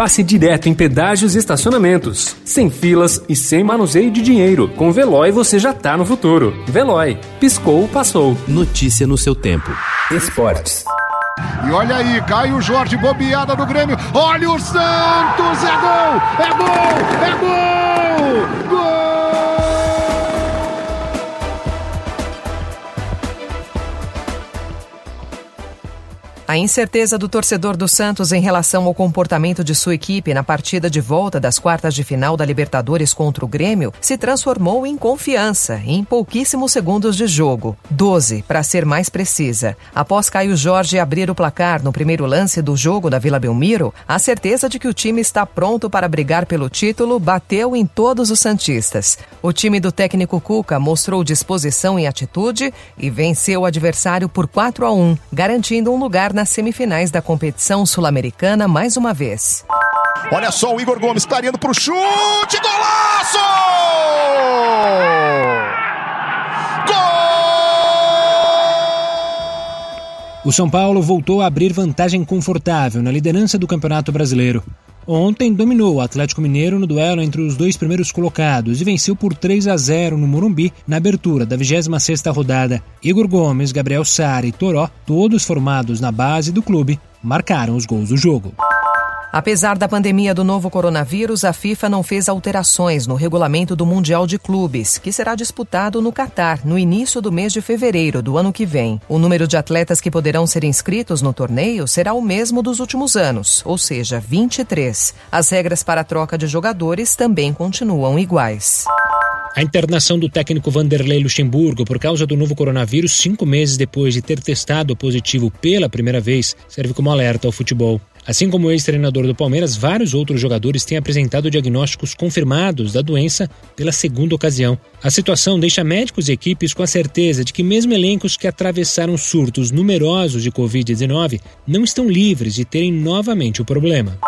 passe direto em pedágios e estacionamentos. Sem filas e sem manuseio de dinheiro. Com Veloy você já tá no futuro. Veloy. Piscou, passou. Notícia no seu tempo. Esportes. E olha aí, Caio Jorge, bobeada do Grêmio. Olha o Santos! É gol! É gol! É gol! Gol! A incerteza do torcedor do Santos em relação ao comportamento de sua equipe na partida de volta das quartas de final da Libertadores contra o Grêmio se transformou em confiança em pouquíssimos segundos de jogo. 12, para ser mais precisa. Após Caio Jorge abrir o placar no primeiro lance do jogo da Vila Belmiro, a certeza de que o time está pronto para brigar pelo título bateu em todos os Santistas. O time do técnico Cuca mostrou disposição e atitude e venceu o adversário por 4 a 1, garantindo um lugar na nas semifinais da competição sul-americana mais uma vez. Olha só o Igor Gomes clareando para o chute, golaço! Gol! O São Paulo voltou a abrir vantagem confortável na liderança do Campeonato Brasileiro. Ontem dominou o Atlético Mineiro no duelo entre os dois primeiros colocados e venceu por 3 a 0 no Morumbi na abertura da 26ª rodada. Igor Gomes, Gabriel Sara e Toró, todos formados na base do clube, marcaram os gols do jogo. Apesar da pandemia do novo coronavírus, a FIFA não fez alterações no regulamento do Mundial de Clubes, que será disputado no Catar no início do mês de fevereiro do ano que vem. O número de atletas que poderão ser inscritos no torneio será o mesmo dos últimos anos, ou seja, 23. As regras para a troca de jogadores também continuam iguais. A internação do técnico Vanderlei Luxemburgo por causa do novo coronavírus, cinco meses depois de ter testado positivo pela primeira vez, serve como alerta ao futebol. Assim como o ex-treinador do Palmeiras, vários outros jogadores têm apresentado diagnósticos confirmados da doença pela segunda ocasião. A situação deixa médicos e equipes com a certeza de que, mesmo elencos que atravessaram surtos numerosos de Covid-19, não estão livres de terem novamente o problema.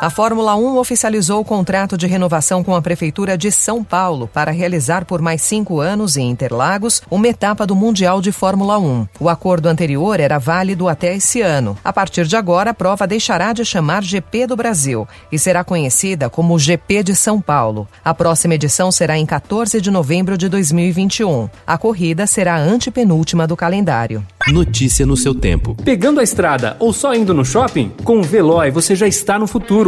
A Fórmula 1 oficializou o contrato de renovação com a Prefeitura de São Paulo para realizar por mais cinco anos em Interlagos uma etapa do Mundial de Fórmula 1. O acordo anterior era válido até esse ano. A partir de agora, a prova deixará de chamar GP do Brasil e será conhecida como GP de São Paulo. A próxima edição será em 14 de novembro de 2021. A corrida será a antepenúltima do calendário. Notícia no seu tempo. Pegando a estrada ou só indo no shopping? Com o Veloy você já está no futuro